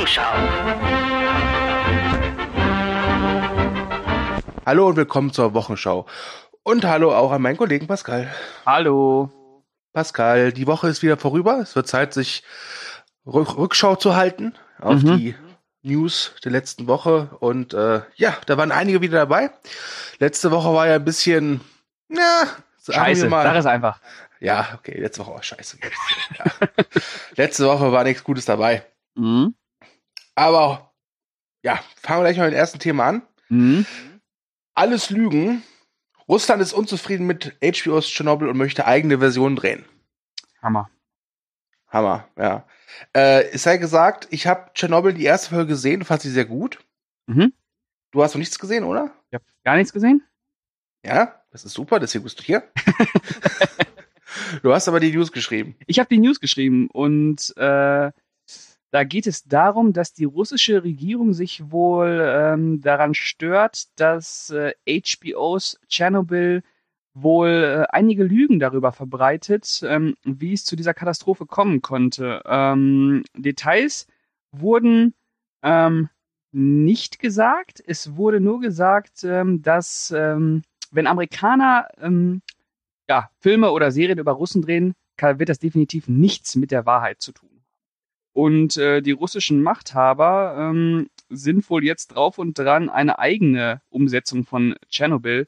Wochenschau. Hallo und willkommen zur Wochenschau. Und hallo auch an meinen Kollegen Pascal. Hallo. Pascal, die Woche ist wieder vorüber. Es wird Zeit, sich Rück Rückschau zu halten auf Mhm. die News der letzten Woche. Und äh, ja, da waren einige wieder dabei. Letzte Woche war ja ein bisschen, ja, sagen Scheiße, mal. sag es einfach. Ja, okay, letzte Woche war scheiße. ja. letzte Woche war nichts Gutes dabei. Mhm. Aber ja, fangen wir gleich mal mit dem ersten Thema an. Mhm. Alles Lügen. Russland ist unzufrieden mit HBO's Tschernobyl und möchte eigene Version drehen. Hammer. Hammer, ja. Äh, es sei gesagt, ich habe Tschernobyl die erste Folge gesehen, fand sie sehr gut. Mhm. Du hast noch nichts gesehen, oder? Ich hab gar nichts gesehen? Ja, das ist super, deswegen bist du hier. du hast aber die News geschrieben. Ich habe die News geschrieben und äh, da geht es darum, dass die russische Regierung sich wohl ähm, daran stört, dass äh, HBOs Tschernobyl wohl äh, einige Lügen darüber verbreitet, ähm, wie es zu dieser Katastrophe kommen konnte. Ähm, Details wurden ähm, nicht gesagt. Es wurde nur gesagt, ähm, dass ähm, wenn Amerikaner ja, Filme oder Serien über Russen drehen, kann, wird das definitiv nichts mit der Wahrheit zu tun. Und äh, die russischen Machthaber ähm, sind wohl jetzt drauf und dran, eine eigene Umsetzung von Tschernobyl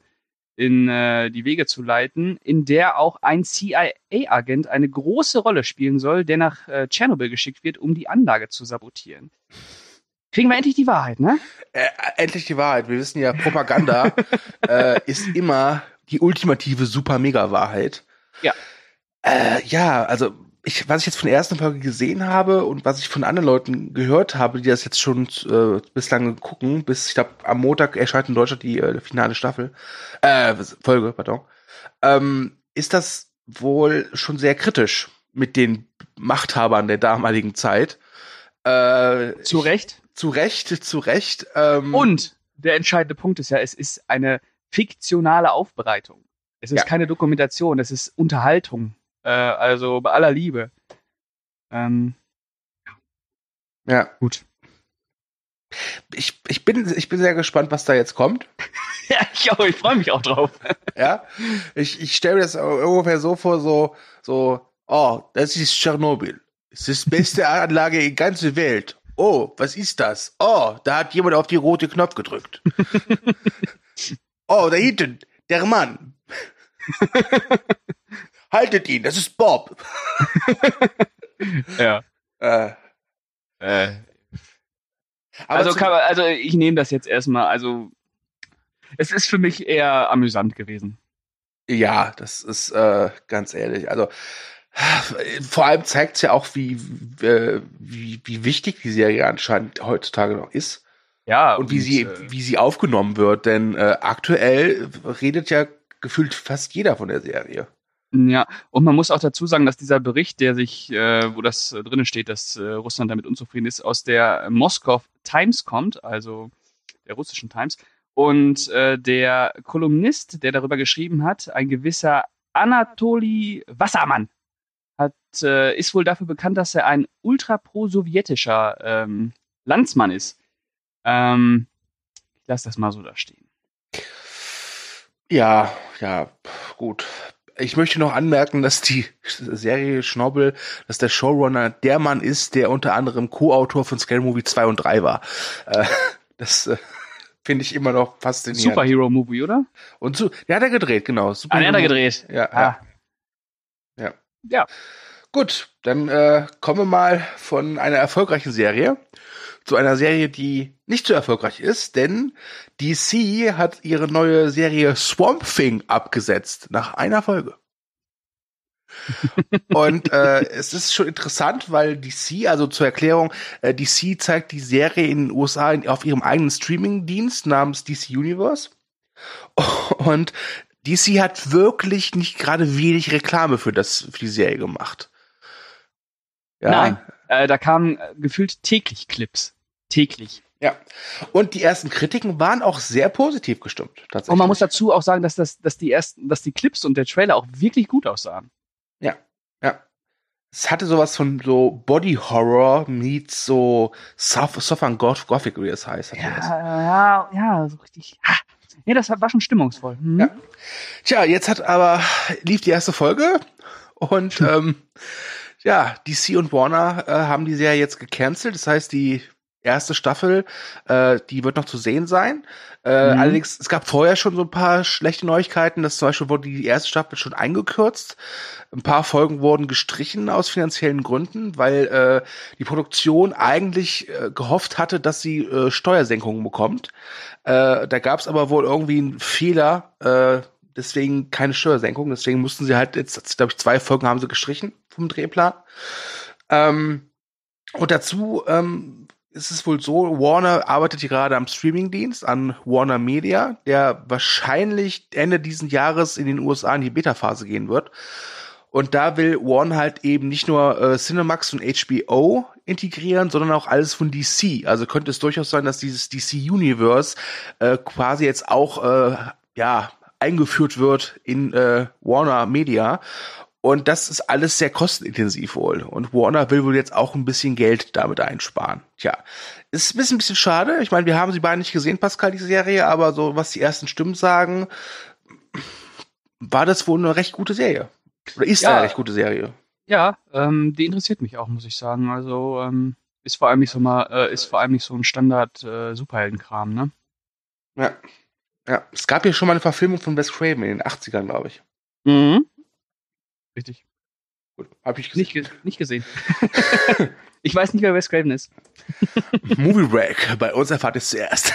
in äh, die Wege zu leiten, in der auch ein CIA-Agent eine große Rolle spielen soll, der nach äh, Tschernobyl geschickt wird, um die Anlage zu sabotieren. Kriegen wir endlich die Wahrheit, ne? Äh, endlich die Wahrheit. Wir wissen ja, Propaganda äh, ist immer die ultimative Super-Mega-Wahrheit. Ja. Äh, ja, also ich, was ich jetzt von der ersten Folge gesehen habe und was ich von anderen Leuten gehört habe, die das jetzt schon äh, bislang gucken, bis ich glaube am Montag erscheint in Deutschland die äh, finale Staffel, äh, Folge, pardon, ähm, ist das wohl schon sehr kritisch mit den Machthabern der damaligen Zeit. Äh, Zu Recht. zu Recht, zu Recht. Ähm, Und der entscheidende Punkt ist ja, es ist eine fiktionale Aufbereitung. Es ist Ja. keine Dokumentation, es ist Unterhaltung. Äh, also bei aller Liebe. Ähm, ja, gut. ich, ich bin ich bin sehr gespannt, was da jetzt kommt. Ja, ich auch, ich freue mich auch drauf. Ja, ich ich stelle mir das ungefähr so vor, so so, oh, das ist Tschernobyl. Es ist die beste Anlage in ganze Welt. Oh, was ist das? Oh, da hat jemand auf die rote Knopf gedrückt. oh, da hinten, der Mann. Haltet ihn, das ist Bob. Ja. Äh, Äh, also, kann man, also ich nehme das jetzt erstmal. Also es ist für mich eher amüsant gewesen. Ja, das ist äh, ganz ehrlich. Also vor allem zeigt es ja auch, wie, wie, wie wichtig die Serie anscheinend heutzutage noch ist Ja. und wie sie, äh, wie sie aufgenommen wird. Denn äh, aktuell redet ja gefühlt fast jeder von der Serie. Ja, und man muss auch dazu sagen, dass dieser Bericht, der sich, äh, wo das äh, drinnen steht, dass äh, Russland damit unzufrieden ist, aus der Moskau Times kommt, also der russischen Times. Und äh, der Kolumnist, der darüber geschrieben hat, ein gewisser Anatoli Wassermann, hat, äh, ist wohl dafür bekannt, dass er ein ultra pro-sowjetischer ähm, Landsmann ist. Ähm, ich lasse das mal so da stehen. Ja, ja, gut. Ich möchte noch anmerken, dass die Serie Schnobbel, dass der Showrunner der Mann ist, der unter anderem Co-Autor von Scary Movie 2 und 3 war. Äh, das äh, finde ich immer noch faszinierend. Superhero-Movie, oder? Und so, der hat er gedreht, genau. Ah, der hat er gedreht. Ja, Ah. ja. Ja. Ja. Gut, dann äh, kommen wir mal von einer erfolgreichen Serie zu einer Serie, die nicht so erfolgreich ist, denn DC hat ihre neue Serie Swamp Thing abgesetzt nach einer Folge. Und äh, es ist schon interessant, weil DC, also zur Erklärung, äh, DC zeigt die Serie in den USA in, auf ihrem eigenen Streaming-Dienst namens DC Universe. Und DC hat wirklich nicht gerade wenig Reklame für das für die Serie gemacht. Ja, Nein, äh, da kamen äh, gefühlt täglich Clips. Täglich. Ja. Und die ersten Kritiken waren auch sehr positiv gestimmt. Tatsächlich. Und man muss dazu auch sagen, dass, das, dass, die ersten, dass die Clips und der Trailer auch wirklich gut aussahen. Ja, ja. es hatte sowas von so Body Horror meets so Southern Gothic, wie es heißt. Ja, ja, ja, so richtig. Ha. Nee, das war schon stimmungsvoll. Mhm. Ja. Tja, jetzt hat aber, lief die erste Folge und ähm, ja, DC und Warner äh, haben die Serie jetzt gecancelt. Das heißt, die erste Staffel, äh, die wird noch zu sehen sein. Äh, mhm. Allerdings, es gab vorher schon so ein paar schlechte Neuigkeiten, dass zum Beispiel wurde die erste Staffel schon eingekürzt. Ein paar Folgen wurden gestrichen aus finanziellen Gründen, weil äh, die Produktion eigentlich äh, gehofft hatte, dass sie äh, Steuersenkungen bekommt. Äh, da gab es aber wohl irgendwie einen Fehler, äh, deswegen keine Steuersenkung. Deswegen mussten sie halt jetzt, glaube ich, zwei Folgen haben sie gestrichen vom Drehplan. Ähm, und dazu ähm, ist es wohl so, Warner arbeitet gerade am Streamingdienst an Warner Media, der wahrscheinlich Ende diesen Jahres in den USA in die Beta-Phase gehen wird. Und da will Warner halt eben nicht nur äh, Cinemax und HBO integrieren, sondern auch alles von DC. Also könnte es durchaus sein, dass dieses DC Universe äh, quasi jetzt auch äh, ja eingeführt wird in äh, Warner Media. Und das ist alles sehr kostenintensiv wohl. Und Warner will wohl jetzt auch ein bisschen Geld damit einsparen. Tja, ist ein bisschen, ein bisschen schade. Ich meine, wir haben sie beide nicht gesehen, Pascal, die Serie, aber so, was die ersten Stimmen sagen, war das wohl eine recht gute Serie. Oder ist ja, eine recht gute Serie. Ja, ähm, die interessiert mich auch, muss ich sagen. Also, ähm, ist vor allem nicht so mal, äh, ist vor allem nicht so ein Standard äh, Superheldenkram, ne? Ja. Ja. Es gab ja schon mal eine Verfilmung von Wes Craven in den 80ern, glaube ich. Mhm. Richtig. Gut, hab ich gesehen. Nicht, ge nicht gesehen. ich weiß nicht, wer Wes Craven ist. Movie Break, bei uns erfahrt ihr es zuerst.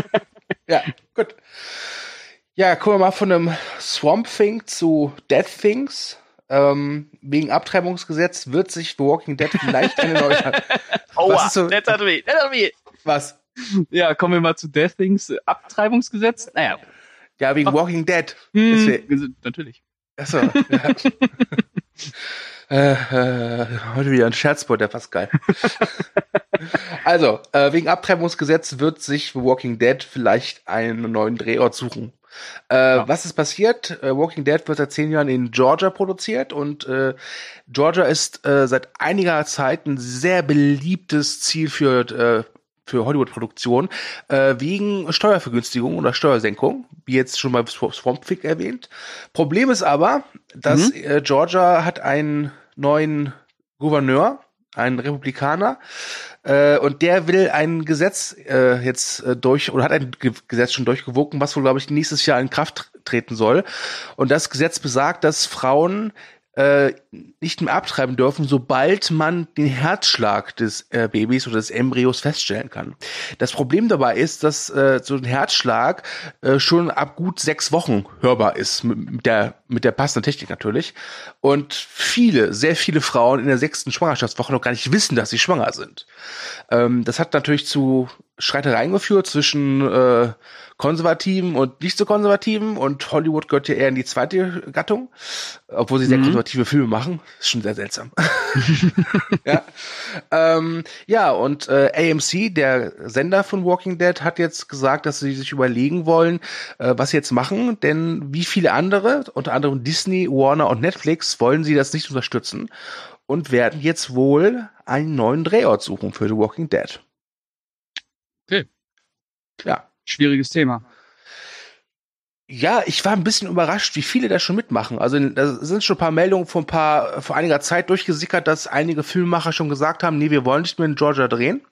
ja, gut. Ja, kommen wir mal von einem Swamp Thing zu Dead Things. Ähm, wegen Abtreibungsgesetz wird sich The Walking Dead vielleicht eine neue. Aua, so? that hat weh, that hat weh. Was? Ja, kommen wir mal zu Death Things. Abtreibungsgesetz? Naja. Ja, wegen Ach. Walking Dead. Hm, natürlich. Achso. Ja. äh, äh, heute wieder ein Scherzboard, der Pascal. also, äh, wegen Abtreibungsgesetz wird sich The Walking Dead vielleicht einen neuen Drehort suchen. Äh, ja. Was ist passiert? Äh, Walking Dead wird seit zehn Jahren in Georgia produziert und äh, Georgia ist seit einiger Zeit ein sehr beliebtes Ziel für für Hollywood-Produktion äh, wegen Steuervergünstigung oder Steuersenkung, wie jetzt schon mal Swamp Thing erwähnt. Problem ist aber, dass mhm. äh, Georgia hat einen neuen Gouverneur, einen Republikaner, äh, und der will ein Gesetz äh, jetzt äh, durch oder hat ein Ge Gesetz schon durchgewogen, was wohl glaube ich nächstes Jahr in Kraft treten soll. Und das Gesetz besagt, dass Frauen äh, nicht mehr abtreiben dürfen, sobald man den Herzschlag des äh, Babys oder des Embryos feststellen kann. Das Problem dabei ist, dass äh, so ein Herzschlag äh, schon ab gut sechs Wochen hörbar ist, mit der, mit der passenden Technik natürlich. Und viele, sehr viele Frauen in der sechsten Schwangerschaftswoche noch gar nicht wissen, dass sie schwanger sind. Ähm, das hat natürlich zu Streitereien geführt zwischen äh, Konservativen und nicht so Konservativen und Hollywood gehört ja eher in die zweite Gattung, obwohl sie sehr mhm. konservative Filme machen. Ist schon sehr seltsam. ja. Ähm, ja, und äh, AMC, der Sender von Walking Dead, hat jetzt gesagt, dass sie sich überlegen wollen, äh, was sie jetzt machen, denn wie viele andere, unter anderem Disney, Warner und Netflix, wollen sie das nicht unterstützen und werden jetzt wohl einen neuen Drehort suchen für The Walking Dead. Okay. Ja. Schwieriges Thema. Ja, ich war ein bisschen überrascht, wie viele da schon mitmachen. Also da sind schon ein paar Meldungen vor ein paar vor einiger Zeit durchgesickert, dass einige Filmemacher schon gesagt haben, nee, wir wollen nicht mehr in Georgia drehen.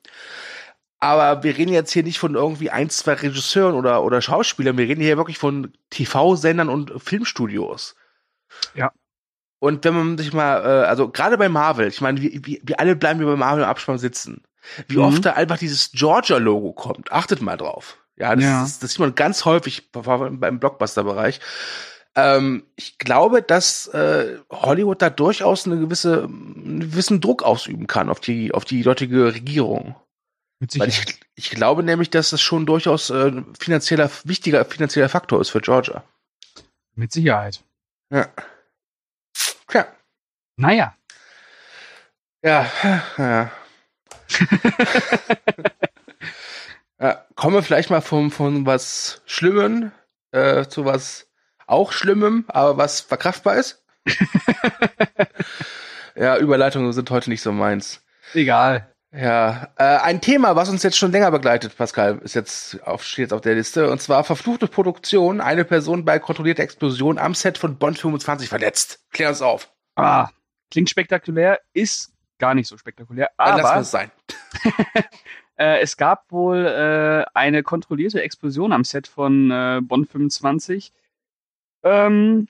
Aber wir reden jetzt hier nicht von irgendwie ein, zwei Regisseuren oder, oder Schauspielern, wir reden hier wirklich von TV-Sendern und Filmstudios. Ja. Und wenn man sich mal, äh, also gerade bei Marvel, ich meine, wir, wir, wir alle bleiben hier bei Marvel im Abspann sitzen. Wie mhm. oft da einfach dieses Georgia-Logo kommt. Achtet mal drauf. Ja, das, ja. Ist, das sieht man ganz häufig beim Blockbuster-Bereich. Ähm, ich glaube, dass äh, Hollywood da durchaus eine gewisse, einen gewissen Druck ausüben kann auf die, auf die dortige Regierung. Weil ich, ich glaube nämlich, dass das schon durchaus äh, finanzieller, wichtiger finanzieller Faktor ist für Georgia. Mit Sicherheit. Ja. Tja. Naja. Ja, ja. Ja, kommen wir vielleicht mal von, von was Schlimmem äh, zu was auch Schlimmem, aber was verkraftbar ist. Ja, Überleitungen sind heute nicht so meins. Egal. Ja, äh, ein Thema, was uns jetzt schon länger begleitet, Pascal, ist jetzt auf, steht jetzt auf der Liste, und zwar verfluchte Produktion. Eine Person bei kontrollierter Explosion am Set von Bond 25 verletzt. Klär uns auf. Ah, klingt spektakulär, ist gar nicht so spektakulär, Dann lassen wir aber es sein. äh, es gab wohl äh, eine kontrollierte Explosion am Set von äh, Bond 25, ähm,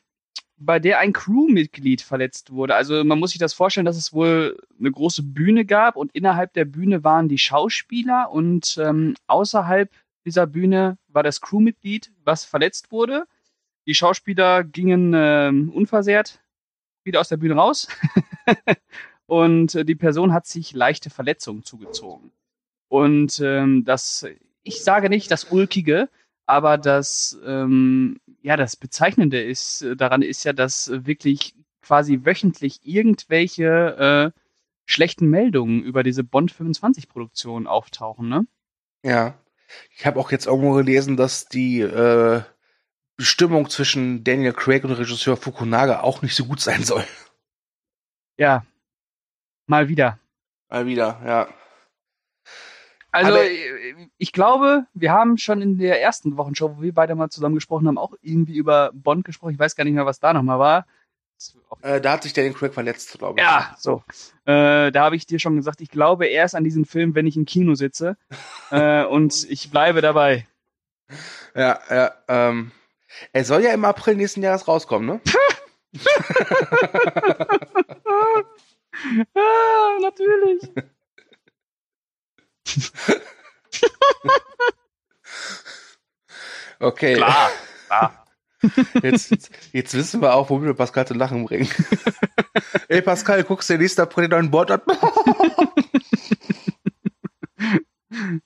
bei der ein Crewmitglied verletzt wurde. Also man muss sich das vorstellen, dass es wohl eine große Bühne gab und innerhalb der Bühne waren die Schauspieler und ähm, außerhalb dieser Bühne war das Crewmitglied, was verletzt wurde. Die Schauspieler gingen ähm, unversehrt wieder aus der Bühne raus und äh, die Person hat sich leichte Verletzungen zugezogen. Und ähm, das, ich sage nicht das Ulkige, aber das, ähm, ja, das Bezeichnende ist, äh, daran ist ja, dass wirklich quasi wöchentlich irgendwelche äh, schlechten Meldungen über diese Bond 25 Produktion auftauchen, ne? Ja. Ich habe auch jetzt irgendwo gelesen, dass die äh, Bestimmung zwischen Daniel Craig und Regisseur Fukunaga auch nicht so gut sein soll. Ja. Mal wieder. Mal wieder, ja. Also Aber- ich glaube, wir haben schon in der ersten Wochenshow, wo wir beide mal zusammen gesprochen haben, auch irgendwie über Bond gesprochen. Ich weiß gar nicht mehr, was da nochmal war. Äh, da hat sich Daniel Craig verletzt, glaube ich. Ja, so. Äh, da habe ich dir schon gesagt, ich glaube erst an diesen Film, wenn ich im Kino sitze. äh, und ich bleibe dabei. Ja, ja, ähm. Er soll ja im April nächsten Jahres rauskommen, ne? ah, natürlich. Okay. Klar. klar. Jetzt, jetzt, jetzt wissen wir auch, womit wir Pascal zu lachen bringen. Ey, Pascal, guckst du den nächsten April den neuen Bord an?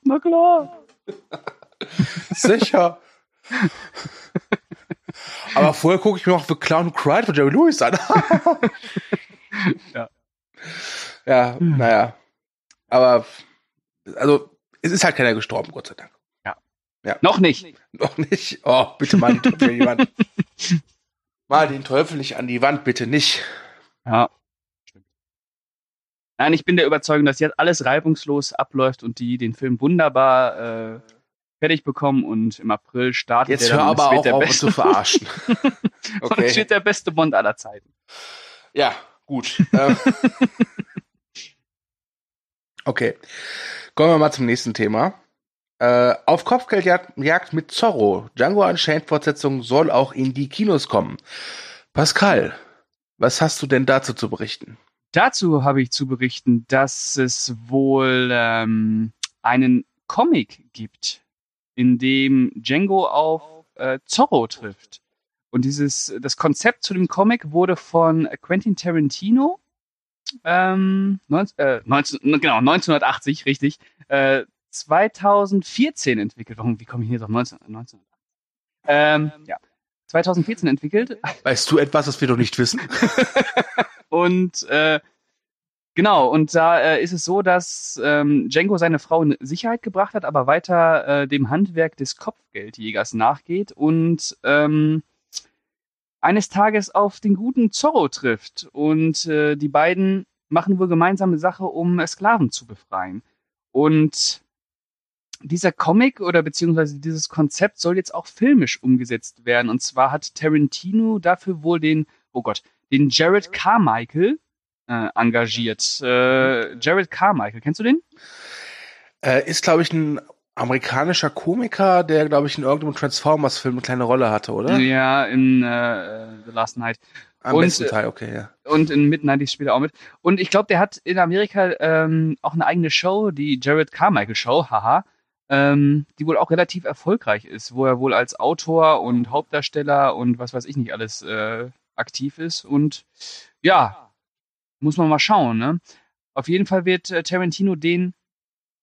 Na klar. Sicher. Aber vorher gucke ich mir noch The Clown Who Cried von Jerry Lewis an. Ja. Ja, naja. Aber, also, es ist halt keiner gestorben, Gott sei Dank. Noch nicht. Noch nicht. Oh, bitte mal den Teufel an die Wand. Mal den Teufel nicht an die Wand, bitte nicht. Ja. Nein, ich bin der Überzeugung, dass jetzt alles reibungslos abläuft und die den Film wunderbar äh, fertig bekommen und im April startet Jetzt er hör und aber auch der auf, beste, zu verarschen. und es Okay. wird der beste Bond aller Zeiten. Ja, gut. Ähm, okay. Kommen wir mal zum nächsten Thema. Äh, auf Kopfgeldjagd Jagd mit Zorro. Django Unchained Fortsetzung soll auch in die Kinos kommen. Pascal, was hast du denn dazu zu berichten? Dazu habe ich zu berichten, dass es wohl ähm, einen Comic gibt, in dem Django auf äh, Zorro trifft. Und dieses, das Konzept zu dem Comic wurde von Quentin Tarantino ähm, 19, äh, 19, genau, 1980, richtig, äh, 2014 entwickelt. Warum, wie komme ich hier auf 19, 19? Ähm, ja, 2014 entwickelt. Weißt du etwas, was wir doch nicht wissen? Und äh, genau, und da äh, ist es so, dass ähm, Django seine Frau in Sicherheit gebracht hat, aber weiter äh, dem Handwerk des Kopfgeldjägers nachgeht und ähm, eines Tages auf den guten Zorro trifft. Und äh, die beiden machen wohl gemeinsame Sache, um Sklaven zu befreien. Und dieser Comic oder beziehungsweise dieses Konzept soll jetzt auch filmisch umgesetzt werden. Und zwar hat Tarantino dafür wohl den, oh Gott, den Jared Carmichael äh, engagiert. Äh, Jared Carmichael, kennst du den? Äh, ist, glaube ich, ein amerikanischer Komiker, der, glaube ich, in irgendeinem Transformers-Film eine kleine Rolle hatte, oder? Ja, in äh, The Last Night. Am Und, besten äh, Teil, okay, ja. Und in Midnight spielt er auch mit. Und ich glaube, der hat in Amerika ähm, auch eine eigene Show, die Jared Carmichael Show, haha, ähm, die wohl auch relativ erfolgreich ist, wo er wohl als Autor und Hauptdarsteller und was weiß ich nicht alles äh, aktiv ist. Und ja, muss man mal schauen. Ne? Auf jeden Fall wird äh, Tarantino den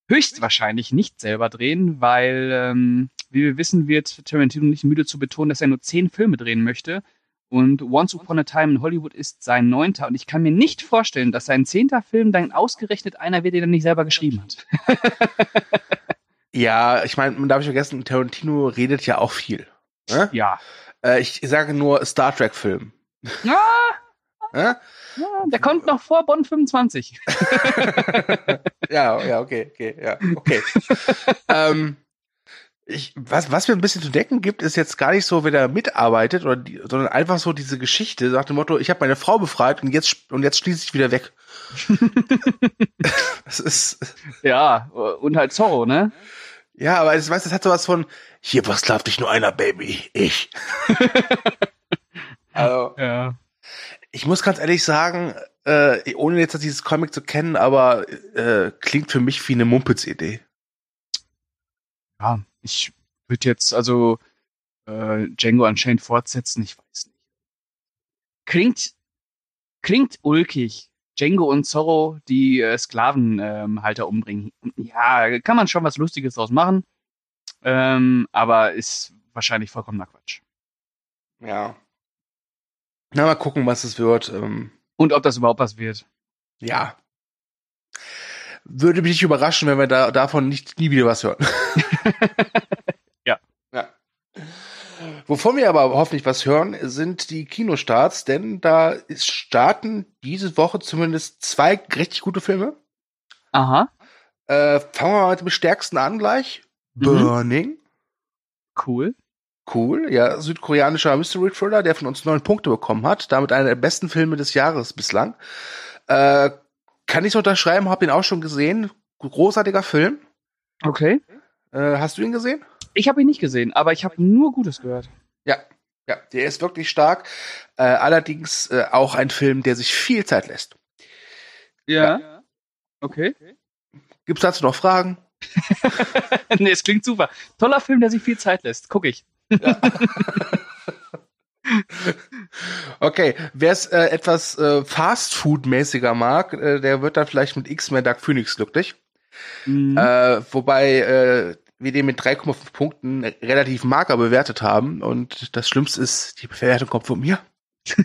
höchstwahrscheinlich nicht selber drehen, weil, ähm, wie wir wissen, wird Tarantino nicht müde zu betonen, dass er nur zehn Filme drehen möchte. Und Once Upon a Time in Hollywood ist sein neunter. Und ich kann mir nicht vorstellen, dass sein zehnter Film dann ausgerechnet einer wird, den er nicht selber geschrieben hat. Ja, ich meine, man darf nicht vergessen, Tarantino redet ja auch viel. Ne? Ja. Äh, ich sage nur Star Trek-Film. Ah, Ne? Ja, der kommt noch vor Bonn 25. ja, ja, okay, okay, ja, okay. ähm, ich, was, was mir ein bisschen zu denken gibt, ist jetzt gar nicht so, wer da mitarbeitet, oder die, sondern einfach so diese Geschichte nach dem Motto, ich habe meine Frau befreit und jetzt und jetzt schließe ich wieder weg. das ist ja und halt Zorro, ne? Ja, aber es weißt, das hat sowas von hier versklavt dich nur einer, Baby, ich. also, ja. Ich muss ganz ehrlich sagen, äh, ohne jetzt dieses Comic zu kennen, aber äh, klingt für mich wie eine Mumpitz-Idee. Ja, ich würde jetzt also äh, Django Unchained fortsetzen, ich weiß nicht. Klingt, klingt ulkig. Django und Zorro, die äh, Sklavenhalter ähm, umbringen. Ja, kann man schon was Lustiges draus machen. Ähm, aber ist wahrscheinlich vollkommener Quatsch. Ja. Na, mal gucken, was es wird. Ähm, und ob das überhaupt was wird. Ja. Würde mich nicht überraschen, wenn wir da, davon nicht nie wieder was hören. ja. Ja. Wovon wir aber hoffentlich was hören, sind die Kinostarts, denn da starten diese Woche zumindest zwei richtig gute Filme. Aha. Äh, fangen wir mal mit dem stärksten an gleich. Mhm. Burning. Cool. Cool, ja, südkoreanischer Mystery Thriller, der von uns neun Punkte bekommen hat, damit einer der besten Filme des Jahres bislang. Äh, kann ich unterschreiben, hab ihn auch schon gesehen. Großartiger Film. Okay. Äh, hast du ihn gesehen? Ich habe ihn nicht gesehen, aber ich habe nur Gutes gehört. Ja, ja, der ist wirklich stark. Äh, allerdings äh, auch ein Film, der sich viel Zeit lässt. Ja. ja. Okay. Gibt's dazu noch Fragen? nee, es klingt super. Toller Film, der sich viel Zeit lässt. Guck ich. Ja. okay, wer es äh, etwas äh, Fast-Food-mäßiger mag, äh, der wird dann vielleicht mit X-Men Dark Phoenix glücklich. Mhm. Äh, wobei äh, wir den mit 3,5 Punkten relativ mager bewertet haben. Und das Schlimmste ist, die Bewertung kommt von mir.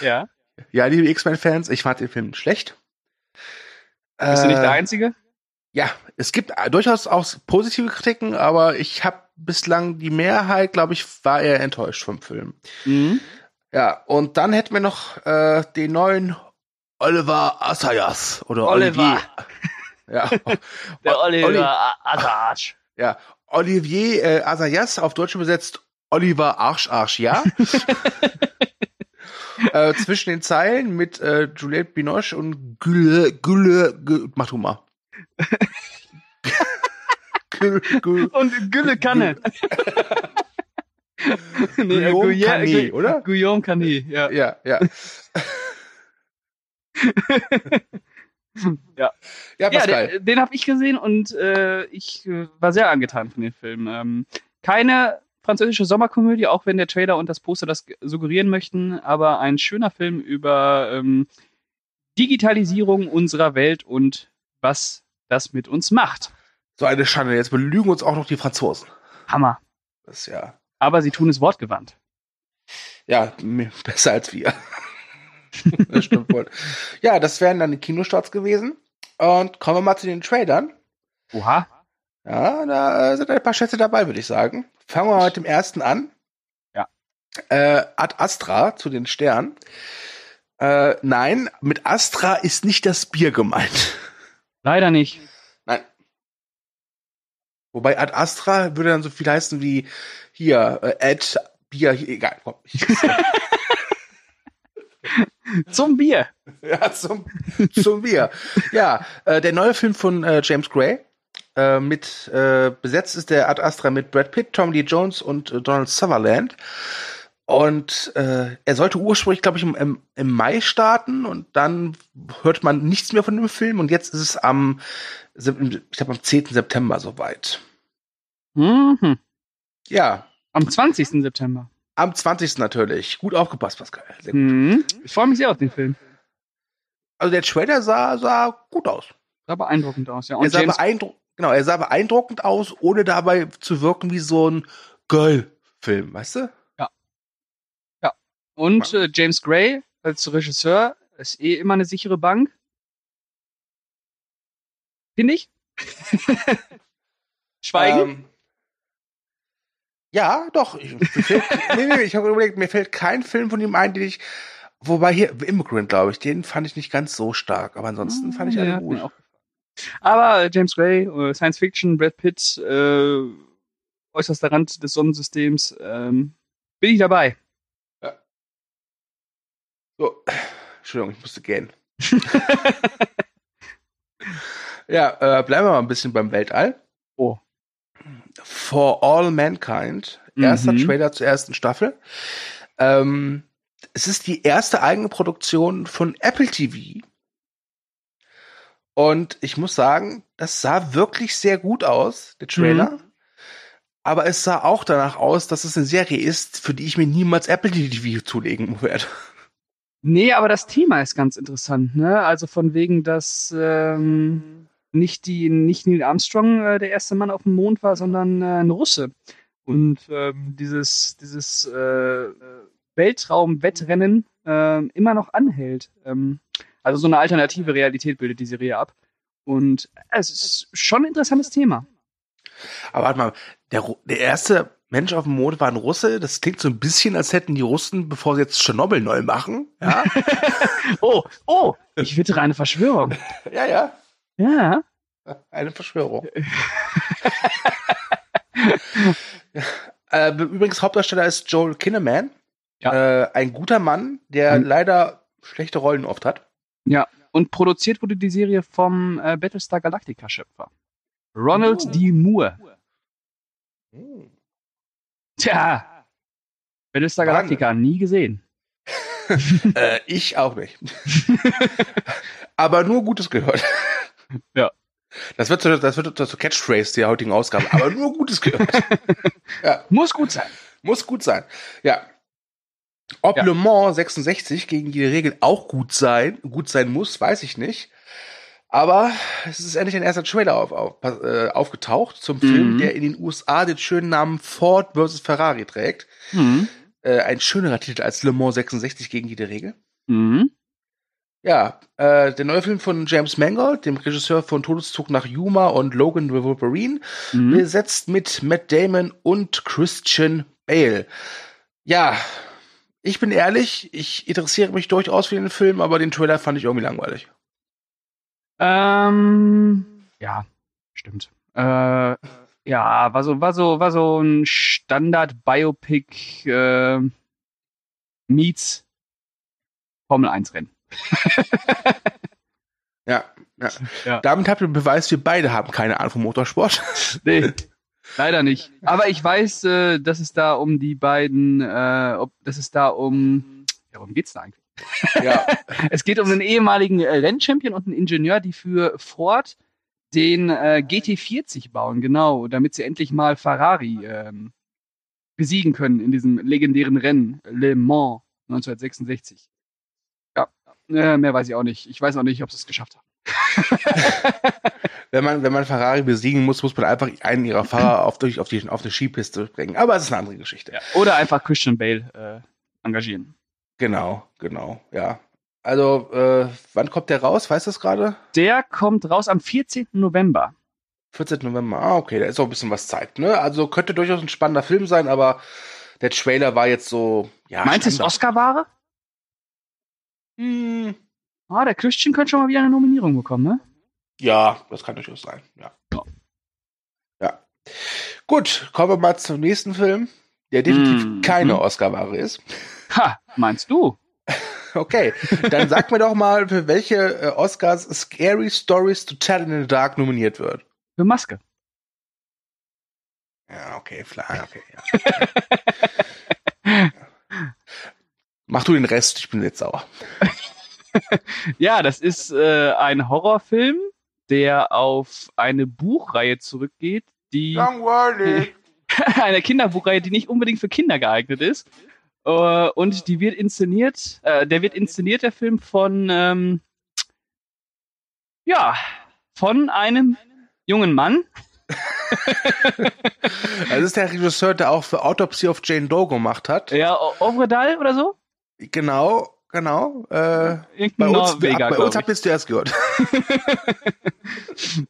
ja. Ja, liebe X-Men-Fans, ich fand den Film schlecht. Bist du nicht der äh, Einzige? Ja, es gibt durchaus auch positive Kritiken, aber ich habe bislang die Mehrheit, glaube ich, war eher enttäuscht vom Film. Mhm. Ja, und dann hätten wir noch äh, den neuen Oliver Assayas oder Oliver. Olivier. Ja. Der Oliver Oli Assayas. Ja, Olivier äh, Assayas, auf Deutsch übersetzt Oliver Arsch Arsch, ja. äh, zwischen den Zeilen mit äh, Juliette Binoche und Gülle, Gülle, Gülle mach du mal. Und Gülle Kanne. nee, Guillaume Canet, oder? Guillaume Canet, ja. Ja, ja. ja. Ja, Pascal. den, den habe ich gesehen und äh, ich äh, war sehr angetan von dem Film. Ähm, keine französische Sommerkomödie, auch wenn der Trailer und das Poster das suggerieren möchten, aber ein schöner Film über ähm, Digitalisierung unserer Welt und was das mit uns macht. So eine Schande. Jetzt belügen uns auch noch die Franzosen. Hammer. Das ist ja. Aber sie tun es wortgewandt. Ja, besser als wir. das stimmt wohl. Ja, das wären dann die Kinostarts gewesen. Und kommen wir mal zu den Trailern. Oha. Ja, da sind ein paar Schätze dabei, würde ich sagen. Fangen wir mal mit dem ersten an. Ja. Äh, Ad Astra zu den Sternen. Äh, nein, mit Astra ist nicht das Bier gemeint. Leider nicht. Nein. Wobei Ad Astra würde dann so viel heißen wie hier, äh, Ad Bier, egal, komm. zum Bier. Ja, zum, zum Bier. Ja, äh, der neue Film von äh, James Gray. Äh, mit äh, besetzt ist der Ad Astra mit Brad Pitt, Tom Lee Jones und äh, Donald Sutherland. Und äh, er sollte ursprünglich, glaube ich, im, im, Mai starten und dann hört man nichts mehr von dem Film und jetzt ist es am, ich glaube, am 10. September soweit. Mhm. Ja. Am 20. September. Am 20. natürlich. Gut aufgepasst, Pascal. Sehr gut. Mhm. Ich freue mich sehr auf den Film. Also der Trailer sah, sah gut aus. Sah beeindruckend aus, ja. Und er sah beeindruckend, genau, er sah beeindruckend aus, ohne dabei zu wirken wie so ein Girl-Film, weißt du? Und äh, James Gray als Regisseur ist eh immer eine sichere Bank. Finde ich. Schweigen? Ähm, ja, doch. Ich, fällt, nee, nee, ich habe überlegt, mir fällt kein Film von ihm ein, den ich Wobei hier Immigrant, glaube ich, den fand ich nicht ganz so stark, aber ansonsten fand ich alle Ja, gut. Aber James Gray, äh, Science Fiction, Brad Pitt, äh, äußerster Rand des Sonnensystems, ähm, bin ich dabei. So, Entschuldigung, ich musste gähnen. ja, äh, bleiben wir mal ein bisschen beim Weltall. Oh. For All Mankind, erster Mhm. Trailer zur ersten Staffel. Ähm, es ist die erste eigene Produktion von Apple TV. Und ich muss sagen, das sah wirklich sehr gut aus, der Trailer. Aber es sah auch danach aus, dass es eine Serie ist, für die ich mir niemals Apple TV zulegen werde. Nee, aber das Thema ist ganz interessant, ne? Also von wegen, dass ähm, nicht die, nicht Neil Armstrong äh, der erste Mann auf dem Mond war, sondern äh, ein Russe. Und ähm, dieses, dieses äh, Weltraumwettrennen äh, immer noch anhält. Ähm, also so eine alternative Realität bildet die Serie ab. Und es ist schon ein interessantes Thema. Aber warte mal, der, der erste Mensch auf dem Mond war ein Russe. Das klingt so ein bisschen, als hätten die Russen, bevor sie jetzt Tschernobyl neu machen. Ja, Oh, oh, ich wittere eine Verschwörung. ja, ja. Ja. Eine Verschwörung. äh, übrigens, Hauptdarsteller ist Joel Kinnaman. Ja. Äh, ein guter Mann, der Mhm. leider schlechte Rollen oft hat. Ja, und produziert wurde die Serie vom äh, Battlestar Galactica-Schöpfer. Ronald Oh. D. Moore. Tja, Battlestar Wahnsinn. Galactica nie gesehen. äh, ich auch nicht. Aber nur Gutes gehört. Ja. Das wird, so, das wird zur Catchphrase der heutigen Ausgabe. Aber nur Gutes gehört. Muss gut sein. Muss gut sein. Ja. Ob Ja. Le Mans 66 gegen die Regel auch gut sein, gut sein muss, weiß ich nicht. Aber es ist endlich ein erster Trailer auf, auf, äh, aufgetaucht zum Film, Mhm. der in den USA den schönen Namen Ford vs. Ferrari trägt. Mhm. Äh, ein schönerer Titel als Le Mans 66 gegen jede Regel. Mhm. Ja, äh, der neue Film von James Mangold, dem Regisseur von Todeszug nach Yuma und Logan the Wolverine, Mhm. besetzt mit Matt Damon und Christian Bale. Ja, ich bin ehrlich, ich interessiere mich durchaus für den Film, aber den Trailer fand ich irgendwie langweilig. Ähm, ja, stimmt. Äh, ja, war so, war so, war so ein Standard-Biopic äh, meets Formel 1 Rennen. Ja, ja. Ja. Damit habt ihr Beweis, wir beide haben keine Ahnung vom Motorsport. Nee, leider nicht. Aber ich weiß, äh, dass es da um die beiden, äh, ob, dass es da um, ja, worum geht's da eigentlich? Ja, Es geht um einen ehemaligen äh, Rennchampion und einen Ingenieur, die für Ford den äh, GT40 bauen, genau, damit sie endlich mal Ferrari ähm, besiegen können in diesem legendären Rennen Le Mans 1966. Ja, äh, mehr weiß ich auch nicht. Ich weiß auch nicht, ob sie es geschafft haben. wenn man, wenn man Ferrari besiegen muss, muss man einfach einen ihrer Fahrer auf, durch, auf, die, auf die Skipiste bringen. Aber es ist eine andere Geschichte. Oder einfach Christian Bale äh, engagieren. Genau, genau, ja. Also, äh, wann kommt der raus? Weißt du das gerade? Der kommt raus am 14. November. 14. November. Ah, okay, da ist auch ein bisschen was Zeit, ne? Also könnte durchaus ein spannender Film sein, aber der Trailer war jetzt so, ja. Meinst du es. Oscar-Ware? Hm, Ah, der Christian könnte schon mal wieder eine Nominierung bekommen, ne? ja, das kann durchaus sein, ja. Ja. Ja. Gut, kommen wir mal zum nächsten Film, der definitiv Mhm. keine Oscar-Ware ist. Ha, meinst du? Okay, dann sag mir doch mal, für welche äh, Oscars Scary Stories to Tell in the Dark nominiert wird. Für Maske. Ja, okay, klar, okay, ja. Mach du den Rest, ich bin jetzt sauer. Ja, das ist äh, ein Horrorfilm, der auf eine Buchreihe zurückgeht, die Langweilig. eine Kinderbuchreihe, die nicht unbedingt für Kinder geeignet ist. Äh, und die wird inszeniert, äh, der wird inszeniert, der Film, von ähm, ja, von einem jungen Mann. Das ist der Regisseur, der auch für Autopsy of Jane Doe gemacht hat. Ja, Ovredal oder so? Genau, genau. Äh, bei uns, Norweger, bei uns habt ihr es zuerst gehört.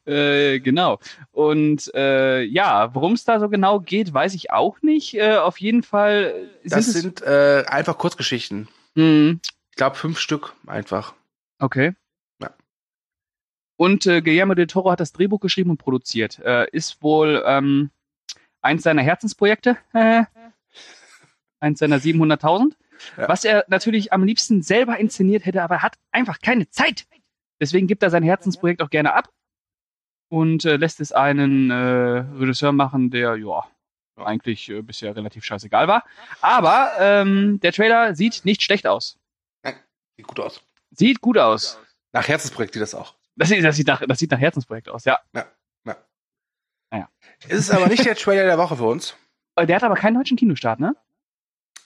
Äh, genau. Und äh, ja, worum es da so genau geht, weiß ich auch nicht. Äh, auf jeden Fall sind Das sind äh, einfach Kurzgeschichten. Hm. Ich glaube fünf Stück einfach. Okay. Und äh, Guillermo del Toro hat das Drehbuch geschrieben und produziert. Äh, ist wohl ähm, eins seiner Herzensprojekte. Äh, eins seiner 700.000. Ja. Was er natürlich am liebsten selber inszeniert hätte, aber er hat einfach keine Zeit. Deswegen gibt er sein Herzensprojekt auch gerne ab und äh, lässt es einen äh, Regisseur machen, der ja eigentlich äh, bisher relativ scheißegal war. Aber ähm, der Trailer sieht nicht schlecht aus. Sieht gut aus. Sieht gut aus. Nach Herzensprojekt sieht das auch. Das sieht, das sieht, nach, das sieht nach Herzensprojekt aus, ja. Es ist aber nicht der Trailer der Woche für uns. Äh, Der hat aber keinen deutschen Kinostart, ne?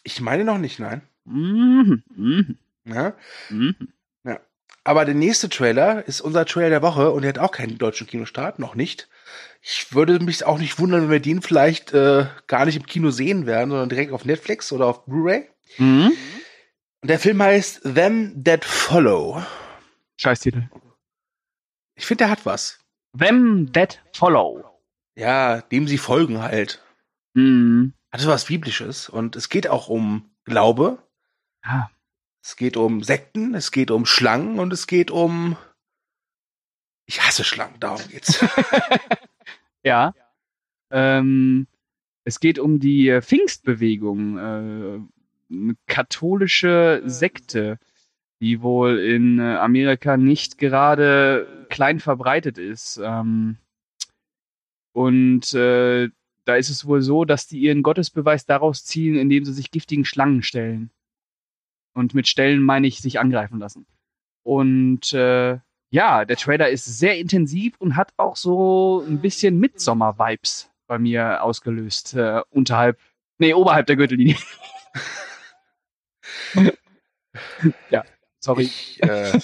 Ich meine noch nicht, nein. Mhm. Mhm. Ja? Mhm. Aber der nächste Trailer ist unser Trailer der Woche und der hat auch keinen deutschen Kinostart, noch nicht. Ich würde mich auch nicht wundern, wenn wir den vielleicht äh, gar nicht im Kino sehen werden, sondern direkt auf Netflix oder auf Blu-ray. Mhm. Und der Film heißt Them That Follow. Scheißtitel. Ich finde, der hat was. Them That Follow. Ja, dem sie folgen halt. Mhm. Hat so was Biblisches. Und es geht auch um Glaube. Ja. Es geht um Sekten, es geht um Schlangen und es geht um. Ich hasse Schlangen, darum geht's. Ja. Ähm, es geht um die Pfingstbewegung, äh, eine katholische Sekte, die wohl in äh, Amerika nicht gerade klein verbreitet ist. Ähm, und äh, da ist es wohl so, dass die ihren Gottesbeweis daraus ziehen, indem sie sich giftigen Schlangen stellen. Und mit Stellen meine ich sich angreifen lassen. Und äh, ja, der Trailer ist sehr intensiv und hat auch so ein bisschen Midsommer-Vibes bei mir ausgelöst. Äh, unterhalb, nee, oberhalb der Gürtellinie. ja, sorry. Ich, äh,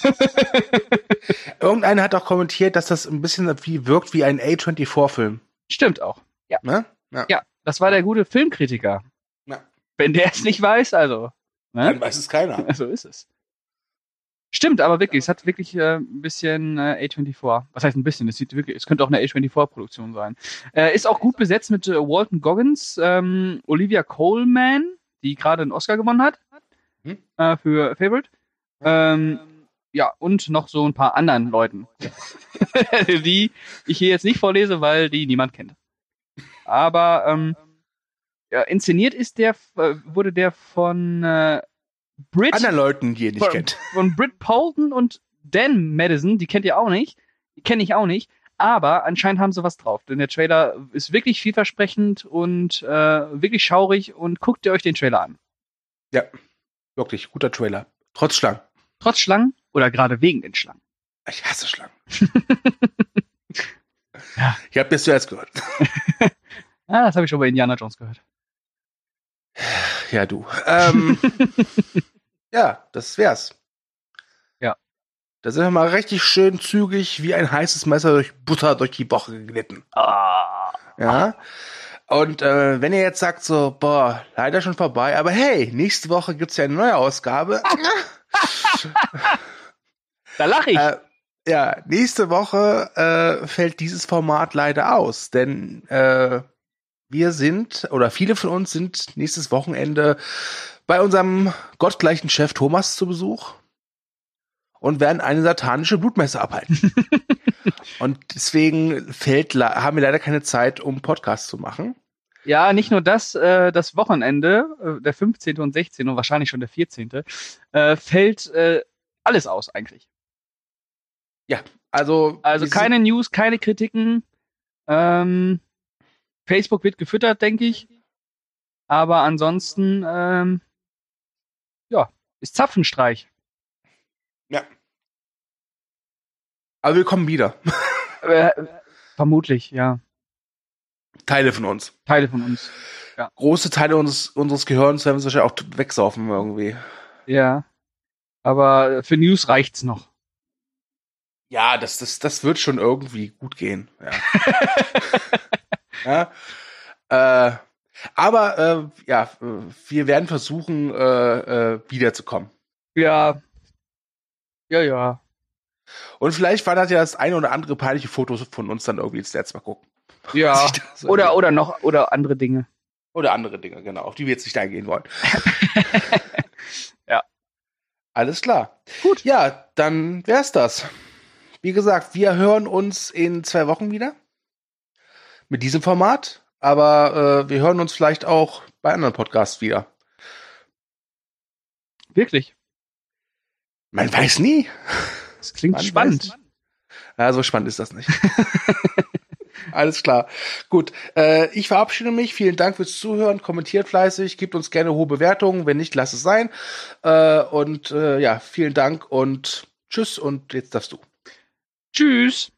irgendeiner hat auch kommentiert, dass das ein bisschen wie wirkt wie ein A24-Film. Stimmt auch. Ne? Ja, das war der gute Filmkritiker. Ja. Wenn der es nicht weiß, also. Dann Ne? weiß es keiner. So ist es. Stimmt, aber wirklich, es hat wirklich äh, ein bisschen äh, A24. Was heißt ein bisschen? Es sieht wirklich, es könnte auch eine A24-Produktion sein. Äh, ist auch gut besetzt mit äh, Walton Goggins, ähm, Olivia Coleman, die gerade einen Oscar gewonnen hat Hm. äh, für Favorite. Ähm, ja, und noch so ein paar anderen Leuten, die ich hier jetzt nicht vorlese, weil die niemand kennt. Aber ähm, ja, inszeniert ist der, äh, wurde der von äh, Brit Anderen Leuten, die ihr nicht von, kennt. von Britt Polton und Dan Madison, die kennt ihr auch nicht, die kenne ich auch nicht, aber anscheinend haben sie was drauf, denn der Trailer ist wirklich vielversprechend und äh, wirklich schaurig und guckt ihr euch den Trailer an. Ja, wirklich, guter Trailer. Trotz Schlangen. Trotz Schlangen oder gerade wegen den Schlangen. Ich hasse Schlangen. Ja. Ich habe das zuerst gehört. Ah, das habe ich schon bei Indiana Jones gehört. Ja, du. Ähm, ja, das wär's. Ja. Da sind wir mal richtig schön zügig wie ein heißes Messer durch Butter durch die Woche geglitten. Ah. Ja. Und äh, wenn ihr jetzt sagt so, boah, leider schon vorbei, aber hey, nächste Woche gibt's ja eine neue Ausgabe. Da lache ich. äh, ja, nächste Woche äh, fällt dieses Format leider aus, denn äh, wir sind, oder viele von uns sind nächstes Wochenende bei unserem gottgleichen Chef Thomas zu Besuch und werden eine satanische Blutmesse abhalten. und deswegen fällt, haben wir leider keine Zeit, um Podcast zu machen. Ja, nicht nur das, äh, das Wochenende, äh, der 15. und 16. und wahrscheinlich schon der 14. Äh, fällt äh, alles aus eigentlich. Also, Also wir keine News, keine Kritiken. Ähm, Facebook wird gefüttert, denke ich. Aber ansonsten, ähm, ja, ist Zapfenstreich. Sind, aber wir kommen wieder. Äh, vermutlich, ja. Teile von uns. Teile von uns. Große Teile unseres, unseres Gehirns werden wir wahrscheinlich auch wegsaufen irgendwie. Ja. Aber für News reicht's noch. Ja, das, das, das wird schon irgendwie gut gehen. Ja. ja. Äh, aber äh, ja, wir werden versuchen, äh, äh, wiederzukommen. Ja. Ja, ja. Und vielleicht wandert ja das eine oder andere peinliche Foto von uns dann irgendwie ins Netz mal gucken. Ja. Oder, oder noch, oder andere Dinge. oder andere Dinge, genau, auf die wir jetzt nicht eingehen wollen. Ja. Alles klar. Gut. Ja, dann wär's das. Wie gesagt, wir hören uns in zwei Wochen wieder. Mit diesem Format. Aber äh, wir hören uns vielleicht auch bei anderen Podcasts wieder. Wirklich. Man weiß nie. Das klingt Man spannend. weiß- Ja, so spannend ist das nicht. Alles klar. Gut. Äh, ich verabschiede mich. Vielen Dank fürs Zuhören. Kommentiert fleißig. Gebt uns gerne hohe Bewertungen. Wenn nicht, lasst es sein. Äh, und äh, ja, vielen Dank und tschüss. Und jetzt darfst du. Tschüss.